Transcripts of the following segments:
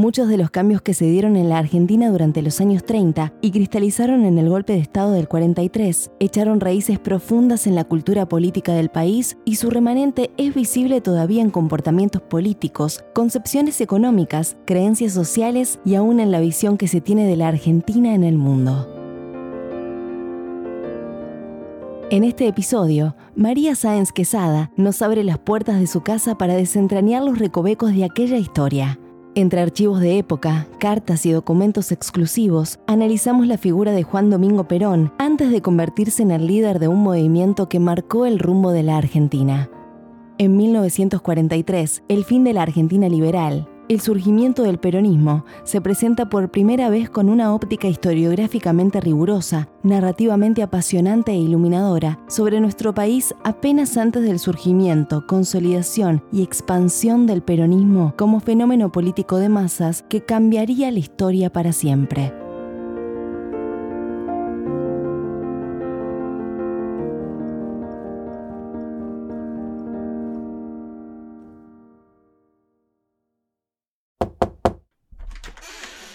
Muchos de los cambios que se dieron en la Argentina durante los años 30 y cristalizaron en el golpe de Estado del 43 echaron raíces profundas en la cultura política del país y su remanente es visible todavía en comportamientos políticos, concepciones económicas, creencias sociales y aún en la visión que se tiene de la Argentina en el mundo. En este episodio, María Sáenz Quesada nos abre las puertas de su casa para desentrañar los recovecos de aquella historia entre archivos de época, cartas y documentos exclusivos, analizamos la figura de Juan Domingo Perón antes de convertirse en el líder de un movimiento que marcó el rumbo de la Argentina. En 1943, el fin de la Argentina liberal, el surgimiento del peronismo se presenta por primera vez con una óptica historiográficamente rigurosa, narrativamente apasionante e iluminadora sobre nuestro país apenas antes del surgimiento, consolidación y expansión del peronismo como fenómeno político de masas que cambiaría la historia para siempre.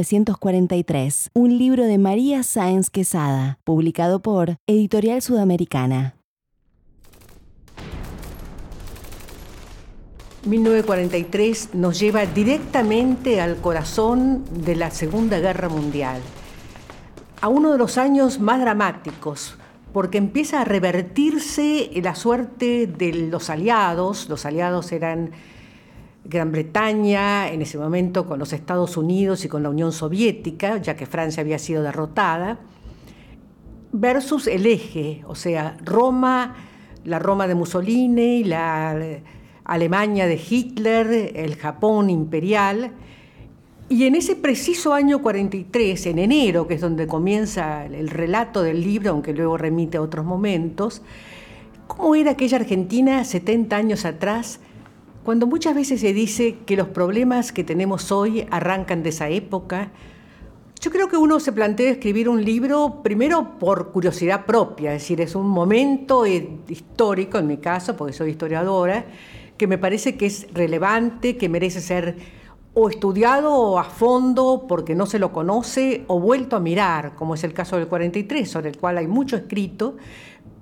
1943, un libro de María Sáenz Quesada, publicado por Editorial Sudamericana. 1943 nos lleva directamente al corazón de la Segunda Guerra Mundial, a uno de los años más dramáticos, porque empieza a revertirse la suerte de los aliados, los aliados eran Gran Bretaña, en ese momento con los Estados Unidos y con la Unión Soviética, ya que Francia había sido derrotada, versus el eje, o sea, Roma, la Roma de Mussolini, la Alemania de Hitler, el Japón imperial. Y en ese preciso año 43, en enero, que es donde comienza el relato del libro, aunque luego remite a otros momentos, ¿cómo era aquella Argentina 70 años atrás? Cuando muchas veces se dice que los problemas que tenemos hoy arrancan de esa época, yo creo que uno se plantea escribir un libro primero por curiosidad propia, es decir, es un momento histórico, en mi caso, porque soy historiadora, que me parece que es relevante, que merece ser o estudiado a fondo porque no se lo conoce o vuelto a mirar, como es el caso del 43, sobre el cual hay mucho escrito,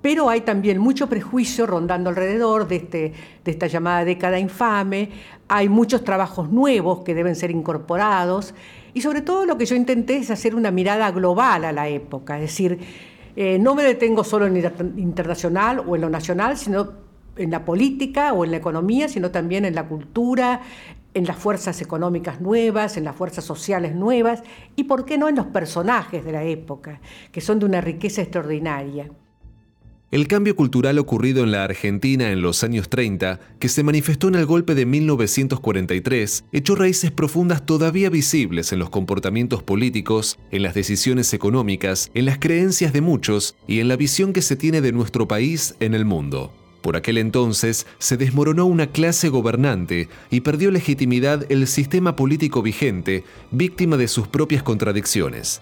pero hay también mucho prejuicio rondando alrededor de, este, de esta llamada década infame, hay muchos trabajos nuevos que deben ser incorporados y sobre todo lo que yo intenté es hacer una mirada global a la época, es decir, eh, no me detengo solo en lo internacional o en lo nacional, sino en la política o en la economía, sino también en la cultura, en las fuerzas económicas nuevas, en las fuerzas sociales nuevas y, ¿por qué no?, en los personajes de la época, que son de una riqueza extraordinaria. El cambio cultural ocurrido en la Argentina en los años 30, que se manifestó en el golpe de 1943, echó raíces profundas todavía visibles en los comportamientos políticos, en las decisiones económicas, en las creencias de muchos y en la visión que se tiene de nuestro país en el mundo. Por aquel entonces se desmoronó una clase gobernante y perdió legitimidad el sistema político vigente, víctima de sus propias contradicciones.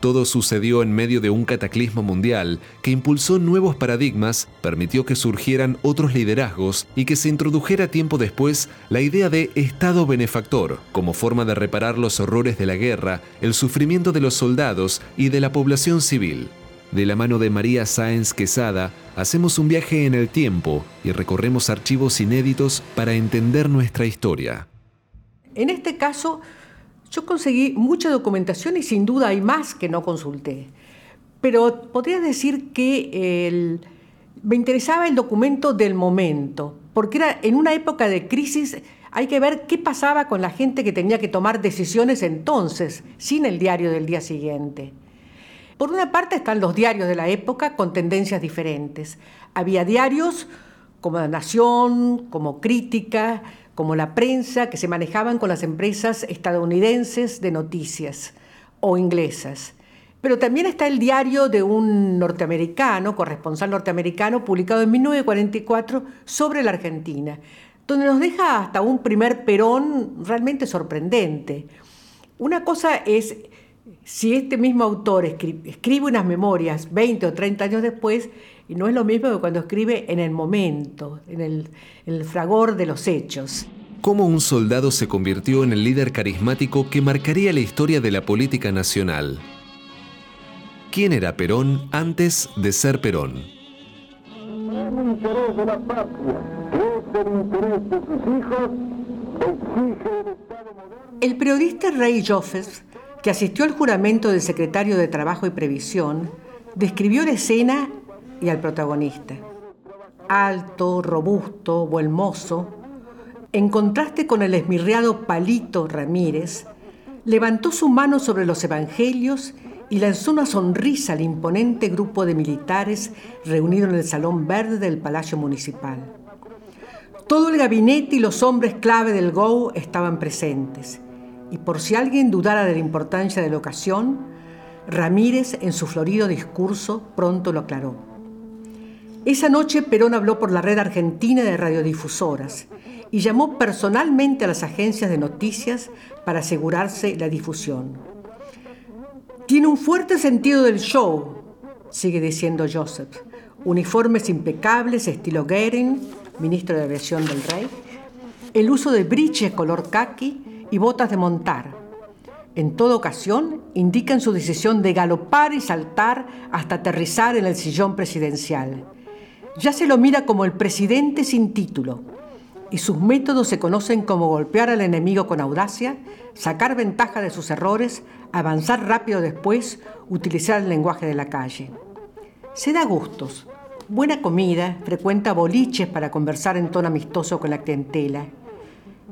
Todo sucedió en medio de un cataclismo mundial que impulsó nuevos paradigmas, permitió que surgieran otros liderazgos y que se introdujera tiempo después la idea de Estado benefactor como forma de reparar los horrores de la guerra, el sufrimiento de los soldados y de la población civil. De la mano de María Sáenz Quesada, hacemos un viaje en el tiempo y recorremos archivos inéditos para entender nuestra historia. En este caso, yo conseguí mucha documentación y sin duda hay más que no consulté. Pero podría decir que me interesaba el documento del momento, porque era en una época de crisis hay que ver qué pasaba con la gente que tenía que tomar decisiones entonces, sin el diario del día siguiente. Por una parte están los diarios de la época con tendencias diferentes. Había diarios como La Nación, como Crítica, como la prensa, que se manejaban con las empresas estadounidenses de noticias o inglesas. Pero también está el diario de un norteamericano, corresponsal norteamericano, publicado en 1944 sobre la Argentina, donde nos deja hasta un primer Perón realmente sorprendente. Una cosa es si este mismo autor escribe, unas memorias 20 o 30 años después, y no es lo mismo que cuando escribe en el momento, en el, en el fragor de los hechos. ¿Cómo un soldado se convirtió en el líder carismático que marcaría la historia de la política nacional? ¿Quién era Perón antes de ser Perón? El periodista Ray Joffes que asistió al juramento del secretario de Trabajo y Previsión, describió la escena y al protagonista. Alto, robusto, buen mozo, en contraste con el esmirriado Palito Ramírez, levantó su mano sobre los evangelios y lanzó una sonrisa al imponente grupo de militares reunido en el Salón Verde del Palacio Municipal. Todo el gabinete y los hombres clave del GO estaban presentes y por si alguien dudara de la importancia de la ocasión, Ramírez en su florido discurso pronto lo aclaró. Esa noche Perón habló por la red argentina de radiodifusoras y llamó personalmente a las agencias de noticias para asegurarse la difusión. Tiene un fuerte sentido del show, sigue diciendo Joseph. Uniformes impecables, estilo Goering, ministro de Aviación del Rey. El uso de briches color khaki y botas de montar. En toda ocasión indican su decisión de galopar y saltar hasta aterrizar en el sillón presidencial. Ya se lo mira como el presidente sin título. Y sus métodos se conocen como golpear al enemigo con audacia, sacar ventaja de sus errores, avanzar rápido después, utilizar el lenguaje de la calle. Se da gustos, buena comida, frecuenta boliches para conversar en tono amistoso con la clientela.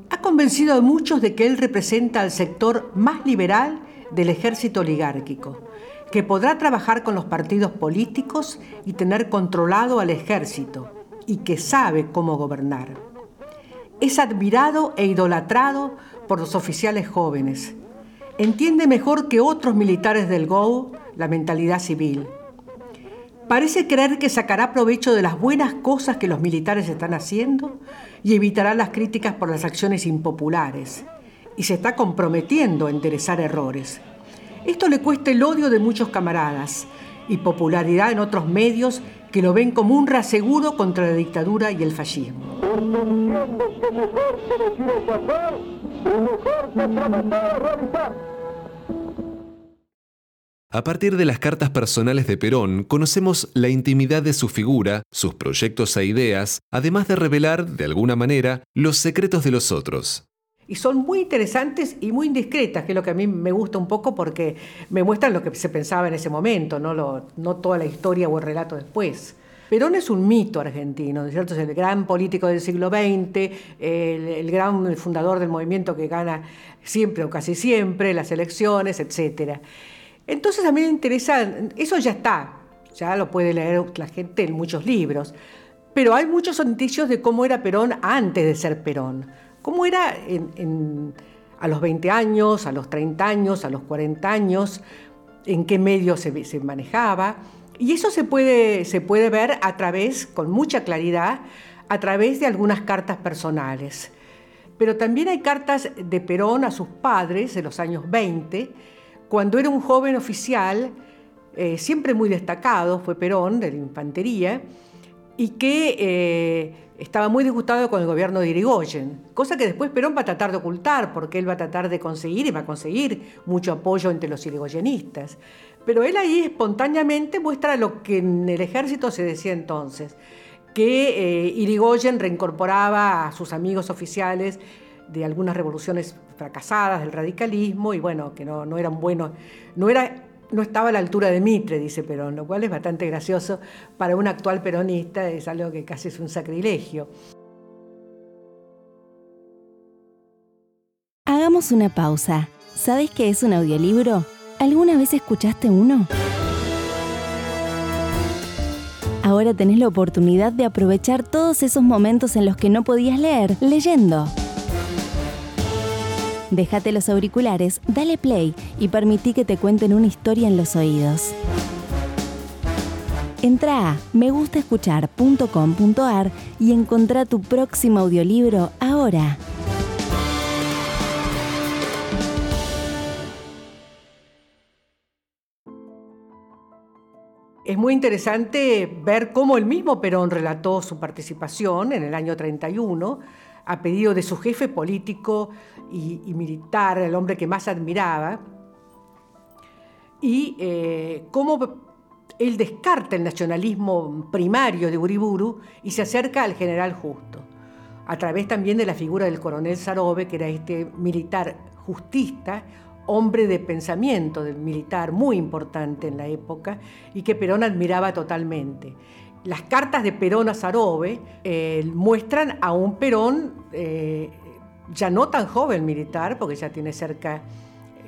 Ha convencido a muchos de que él representa al sector más liberal del ejército oligárquico, que podrá trabajar con los partidos políticos y tener controlado al ejército, y que sabe cómo gobernar. Es admirado e idolatrado por los oficiales jóvenes. Entiende mejor que otros militares del GO la mentalidad civil Parece creer que sacará provecho de las buenas cosas que los militares están haciendo y evitará las críticas por las acciones impopulares. Y se está comprometiendo a enderezar errores. Esto le cuesta el odio de muchos camaradas y popularidad en otros medios que lo ven como un reaseguro contra la dictadura y el fascismo. A partir de las cartas personales de Perón, conocemos la intimidad de su figura, sus proyectos e ideas, además de revelar, de alguna manera, los secretos de los otros. Y son muy interesantes y muy indiscretas, que es lo que a mí me gusta un poco porque me muestran lo que se pensaba en ese momento, no, no toda la historia o el relato después. Perón es un mito argentino, ¿cierto? Es el gran político del siglo XX, el, el gran fundador del movimiento que gana siempre o casi siempre las elecciones, etcétera. Entonces a mí me interesa, eso ya está, ya lo puede leer la gente en muchos libros, pero hay muchos indicios de cómo era Perón antes de ser Perón, cómo era a los 20 años, a los 30 años, a los 40 años, en qué medios se, se manejaba. Y eso se puede, se puede ver a través, con mucha claridad, a través de algunas cartas personales. Pero también hay cartas de Perón a sus padres de los años 20, cuando era un joven oficial, eh, siempre muy destacado, fue Perón, de la infantería, y que eh, estaba muy disgustado con el gobierno de Irigoyen, cosa que después Perón va a tratar de ocultar, porque él va a tratar de conseguir y va a conseguir mucho apoyo entre los irigoyenistas. Pero él ahí espontáneamente muestra lo que en el ejército se decía entonces, que eh, Irigoyen reincorporaba a sus amigos oficiales de algunas revoluciones fracasadas del radicalismo y bueno, que no, no eran buenos, no, era, no estaba a la altura de Mitre, dice Perón, lo cual es bastante gracioso para un actual peronista, es algo que casi es un sacrilegio. Hagamos una pausa. ¿Sabes qué es un audiolibro? ¿Alguna vez escuchaste uno? Ahora tenés la oportunidad de aprovechar todos esos momentos en los que no podías leer leyendo. Déjate los auriculares, dale play y permití que te cuenten una historia en los oídos. Entra a megustaescuchar.com.ar y encontrá tu próximo audiolibro ahora. Es muy interesante ver cómo el mismo Perón relató su participación en el año 31 a pedido de su jefe político y, militar, el hombre que más admiraba, y eh, cómo él descarta el nacionalismo primario de Uriburu y se acerca al general Justo, a través también de la figura del coronel Sarobe, que era este militar justista, hombre de pensamiento militar muy importante en la época y que Perón admiraba totalmente. Las cartas de Perón a Sarobe eh, muestran a un Perón eh, ya no tan joven militar, porque ya tiene cerca,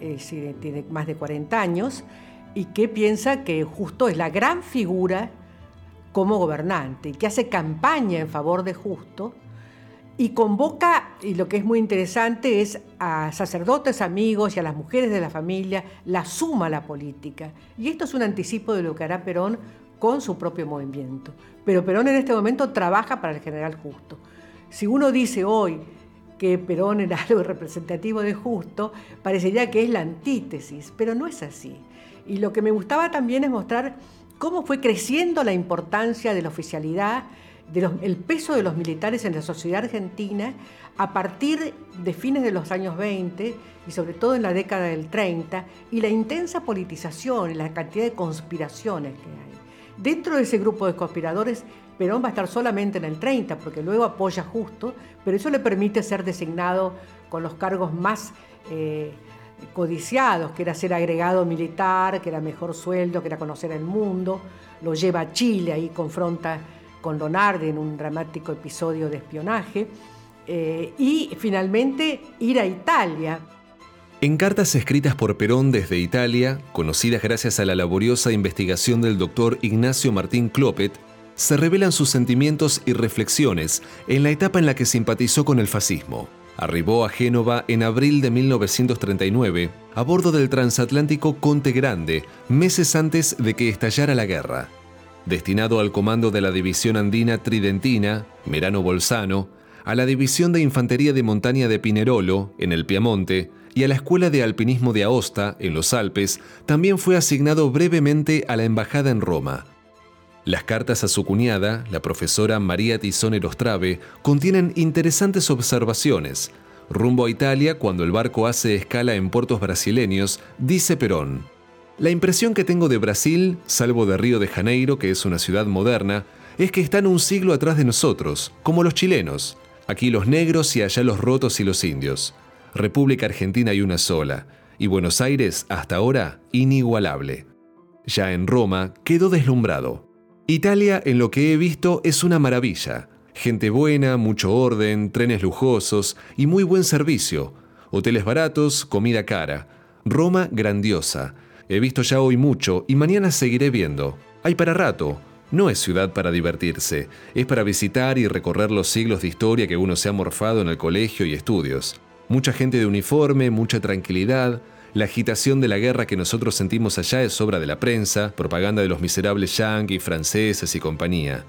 eh, tiene más de 40 años, y que piensa que Justo es la gran figura como gobernante, y que hace campaña en favor de Justo, y convoca, y lo que es muy interesante es a sacerdotes amigos y a las mujeres de la familia, la suma a la política. Y esto es un anticipo de lo que hará Perón con su propio movimiento. Pero Perón en este momento trabaja para el general Justo. Si uno dice hoy que Perón era algo representativo de Justo, parecería que es la antítesis, pero no es así. Y lo que me gustaba también es mostrar cómo fue creciendo la importancia de la oficialidad el peso de los militares en la sociedad argentina a partir de fines de los años 20 y sobre todo en la década del 30 y la intensa politización y la cantidad de conspiraciones que hay. Dentro de ese grupo de conspiradores, Perón va a estar solamente en el 30 porque luego apoya justo, pero eso le permite ser designado con los cargos más eh, codiciados, que era ser agregado militar, que era mejor sueldo, que era conocer el mundo, lo lleva a Chile, ahí confronta con Lonardi en un dramático episodio de espionaje, eh, y finalmente ir a Italia. En cartas escritas por Perón desde Italia, conocidas gracias a la laboriosa investigación del doctor Ignacio Martín Clopet, se revelan sus sentimientos y reflexiones en la etapa en la que simpatizó con el fascismo. Arribó a Génova en abril de 1939 a bordo del transatlántico Conte Grande, meses antes de que estallara la guerra destinado al comando de la División Andina Tridentina, Merano Bolzano, a la División de Infantería de Montaña de Pinerolo, en el Piamonte, y a la Escuela de Alpinismo de Aosta, en los Alpes, también fue asignado brevemente a la Embajada en Roma. Las cartas a su cuñada, la profesora María Tizón Erostrave, contienen interesantes observaciones. Rumbo a Italia, cuando el barco hace escala en puertos brasileños, dice Perón. La impresión que tengo de Brasil, salvo de Río de Janeiro, que es una ciudad moderna, es que están un siglo atrás de nosotros, como los chilenos. Aquí los negros y allá los rotos y los indios. República Argentina hay una sola, y Buenos Aires, hasta ahora, inigualable. Ya en Roma quedó deslumbrado. Italia, en lo que he visto, es una maravilla. Gente buena, mucho orden, trenes lujosos y muy buen servicio. Hoteles baratos, comida cara. Roma grandiosa He visto ya hoy mucho y mañana seguiré viendo. Hay para rato. No es ciudad para divertirse, es para visitar y recorrer los siglos de historia que uno se ha morfado en el colegio y estudios. Mucha gente de uniforme, mucha tranquilidad. La agitación de la guerra que nosotros sentimos allá es obra de la prensa, propaganda de los miserables yanquis, franceses y compañía.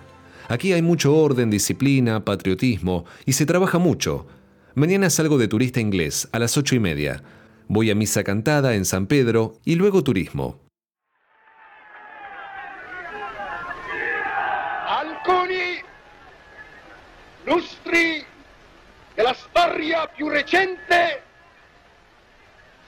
Aquí hay mucho orden, disciplina, patriotismo y se trabaja mucho. Mañana salgo de turista inglés a las ocho y media. Voy a misa cantada en San Pedro y luego turismo. Alcuni lustri della storia più recente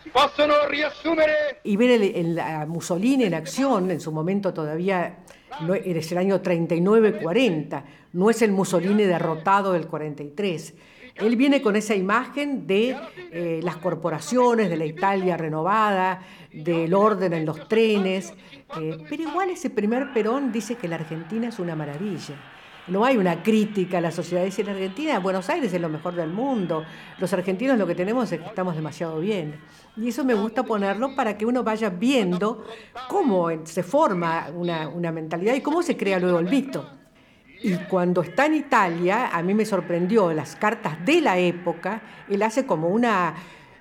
si possono riassumere. Y ver el, a Mussolini en acción, en su momento todavía no, es el año 39-40, no es el Mussolini derrotado del 43 él viene con esa imagen de eh, las corporaciones, de la Italia renovada, del orden en los trenes, eh, pero igual ese primer Perón dice que la Argentina es una maravilla. No hay una crítica a la sociedad. Es en Argentina, Buenos Aires es lo mejor del mundo. Los argentinos lo que tenemos es que estamos demasiado bien. Y eso me gusta ponerlo para que uno vaya viendo cómo se forma una, mentalidad y cómo se crea luego el mito. Y cuando está en Italia, a mí me sorprendió las cartas de la época, él hace como una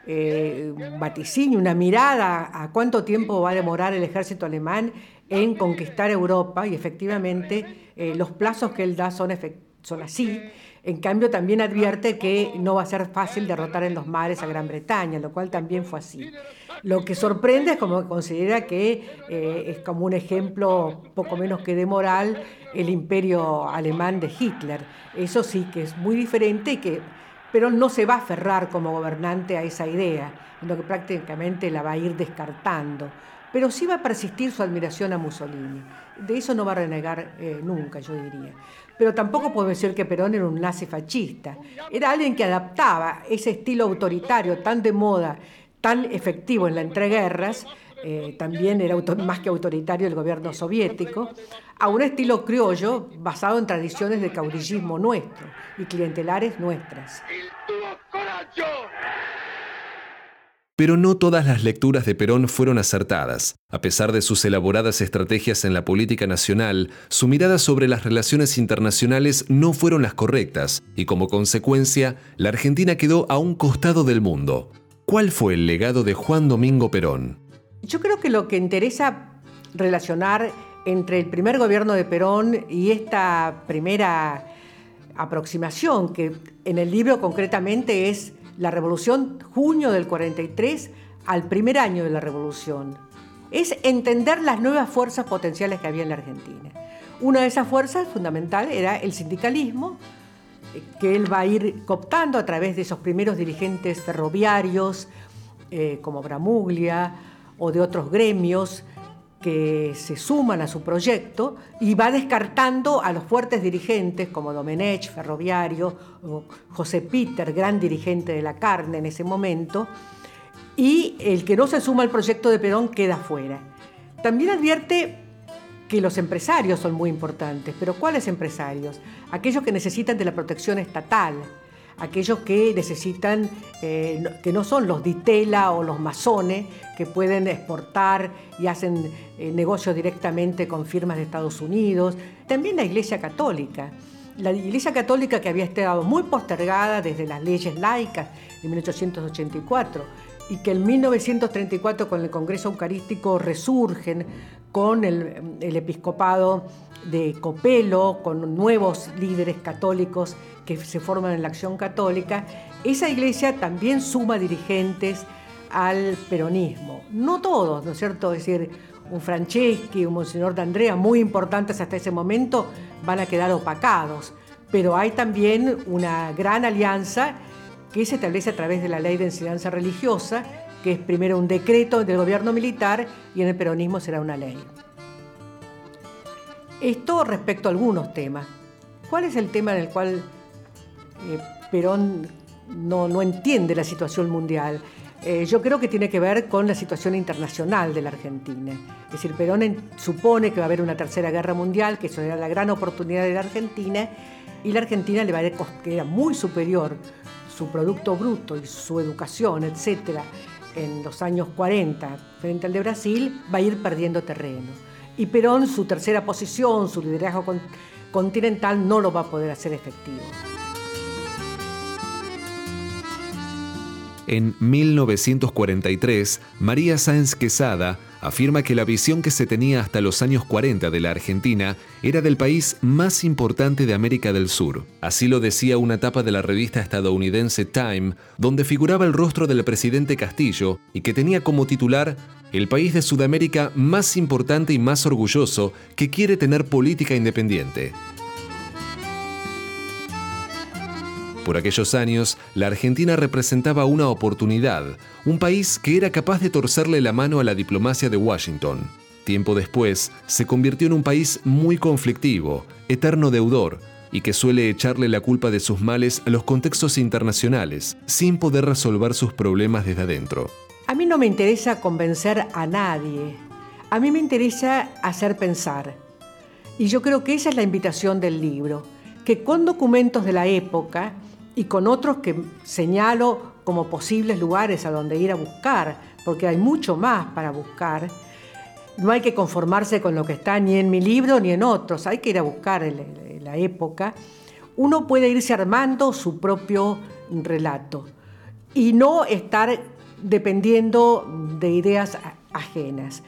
eh, vaticinio, una mirada a cuánto tiempo va a demorar el ejército alemán en conquistar Europa y efectivamente eh, los plazos que él da son, son así. En cambio, también advierte que no va a ser fácil derrotar en los mares a Gran Bretaña, lo cual también fue así. Lo que sorprende es como considera que eh, es como un ejemplo poco menos que de moral el imperio alemán de Hitler. Eso sí que es muy diferente y que pero no se va a aferrar como gobernante a esa idea, sino que prácticamente la va a ir descartando. Pero sí va a persistir su admiración a Mussolini. De eso no va a renegar eh, nunca, yo diría. Pero tampoco puedo decir que Perón era un nazi fascista. Era alguien que adaptaba ese estilo autoritario tan de moda, tan efectivo en la entreguerras, eh, también era más que autoritario el gobierno soviético, a un estilo criollo basado en tradiciones de caudillismo nuestro y clientelares nuestras. Pero no todas las lecturas de Perón fueron acertadas. A pesar de sus elaboradas estrategias en la política nacional, su mirada sobre las relaciones internacionales no fueron las correctas y como consecuencia, la Argentina quedó a un costado del mundo. ¿Cuál fue el legado de Juan Domingo Perón? Yo creo que lo que interesa relacionar entre el primer gobierno de Perón y esta primera aproximación, que en el libro concretamente es la revolución junio del 43 al primer año de la revolución, es entender las nuevas fuerzas potenciales que había en la Argentina. Una de esas fuerzas fundamental era el sindicalismo, que él va a ir cooptando a través de esos primeros dirigentes ferroviarios, eh, como Bramuglia, o de otros gremios que se suman a su proyecto y va descartando a los fuertes dirigentes como Domenech, ferroviario, José Peter, gran dirigente de la carne en ese momento, y el que no se suma al proyecto de Perón queda fuera. También advierte que los empresarios son muy importantes, pero ¿cuáles empresarios? Aquellos que necesitan de la protección estatal, aquellos que necesitan, eh, que no son los ditela o los masones, que pueden exportar y hacen eh, negocios directamente con firmas de Estados Unidos. También la Iglesia Católica. La Iglesia Católica que había estado muy postergada desde las leyes laicas de 1884 y que en 1934 con el Congreso Eucarístico resurgen con el, episcopado de Copelo, con nuevos líderes católicos que se forman en la acción católica, esa iglesia también suma dirigentes al peronismo. No todos, ¿no es cierto? Es decir, un Franceschi, un Monseñor D'Andrea, muy importantes hasta ese momento, van a quedar opacados. Pero hay también una gran alianza que se establece a través de la ley de enseñanza religiosa, que es primero un decreto del gobierno militar y en el peronismo será una ley. Esto respecto a algunos temas. ¿Cuál es el tema en el cual eh, Perón no, entiende la situación mundial? Eh, yo creo que tiene que ver con la situación internacional de la Argentina. Es decir, Perón supone que va a haber una tercera guerra mundial, que eso era la gran oportunidad de la Argentina, y la Argentina le va a que era muy superior su producto bruto y su educación, etcétera, en los años 40 frente al de Brasil, va a ir perdiendo terreno y Perón su tercera posición, su liderazgo continental, no lo va a poder hacer efectivo. En 1943, María Sáenz Quesada afirma que la visión que se tenía hasta los años 40 de la Argentina era del país más importante de América del Sur. Así lo decía una tapa de la revista estadounidense Time, donde figuraba el rostro del presidente Castillo y que tenía como titular el país de Sudamérica más importante y más orgulloso que quiere tener política independiente. Por aquellos años, la Argentina representaba una oportunidad, un país que era capaz de torcerle la mano a la diplomacia de Washington. Tiempo después, se convirtió en un país muy conflictivo, eterno deudor, y que suele echarle la culpa de sus males a los contextos internacionales, sin poder resolver sus problemas desde adentro. A mí no me interesa convencer a nadie, a mí me interesa hacer pensar. Y yo creo que esa es la invitación del libro, que con documentos de la época y con otros que señalo como posibles lugares a donde ir a buscar, porque hay mucho más para buscar, no hay que conformarse con lo que está ni en mi libro ni en otros, hay que ir a buscar la época. Uno puede irse armando su propio relato y no estar dependiendo de ideas ajenas.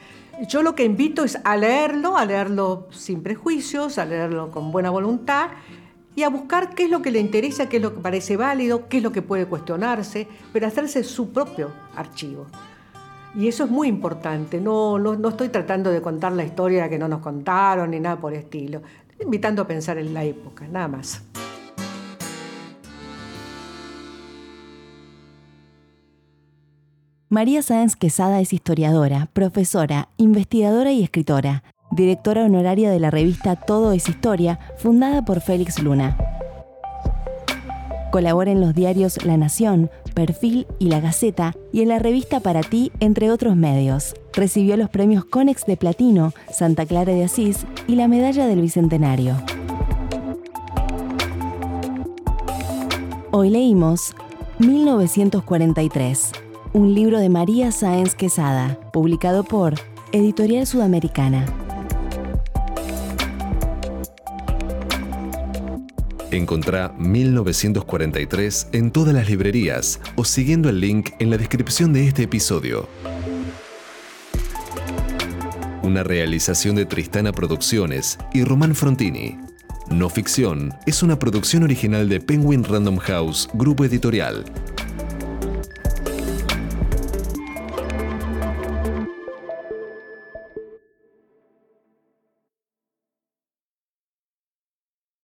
Yo lo que invito es a leerlo, a leerlo sin prejuicios, a leerlo con buena voluntad y a buscar qué es lo que le interesa, qué es lo que parece válido, qué es lo que puede cuestionarse, pero hacerse su propio archivo. Y eso es muy importante. No, no, estoy tratando de contar la historia que no nos contaron ni nada por el estilo. Estoy invitando a pensar en la época, nada más. María Sáenz Quesada es historiadora, profesora, investigadora y escritora, directora honoraria de la revista Todo es Historia, fundada por Félix Luna. Colabora en los diarios La Nación, Perfil y La Gaceta y en la revista Para Ti, entre otros medios. Recibió los premios Conex de Platino, Santa Clara de Asís y la Medalla del Bicentenario. Hoy leímos 1943, un libro de María Sáenz Quesada, publicado por Editorial Sudamericana. Encontrá 1943 en todas las librerías o siguiendo el link en la descripción de este episodio. Una realización de Tristana Producciones y Román Frontini. No Ficción es una producción original de Penguin Random House, Grupo Editorial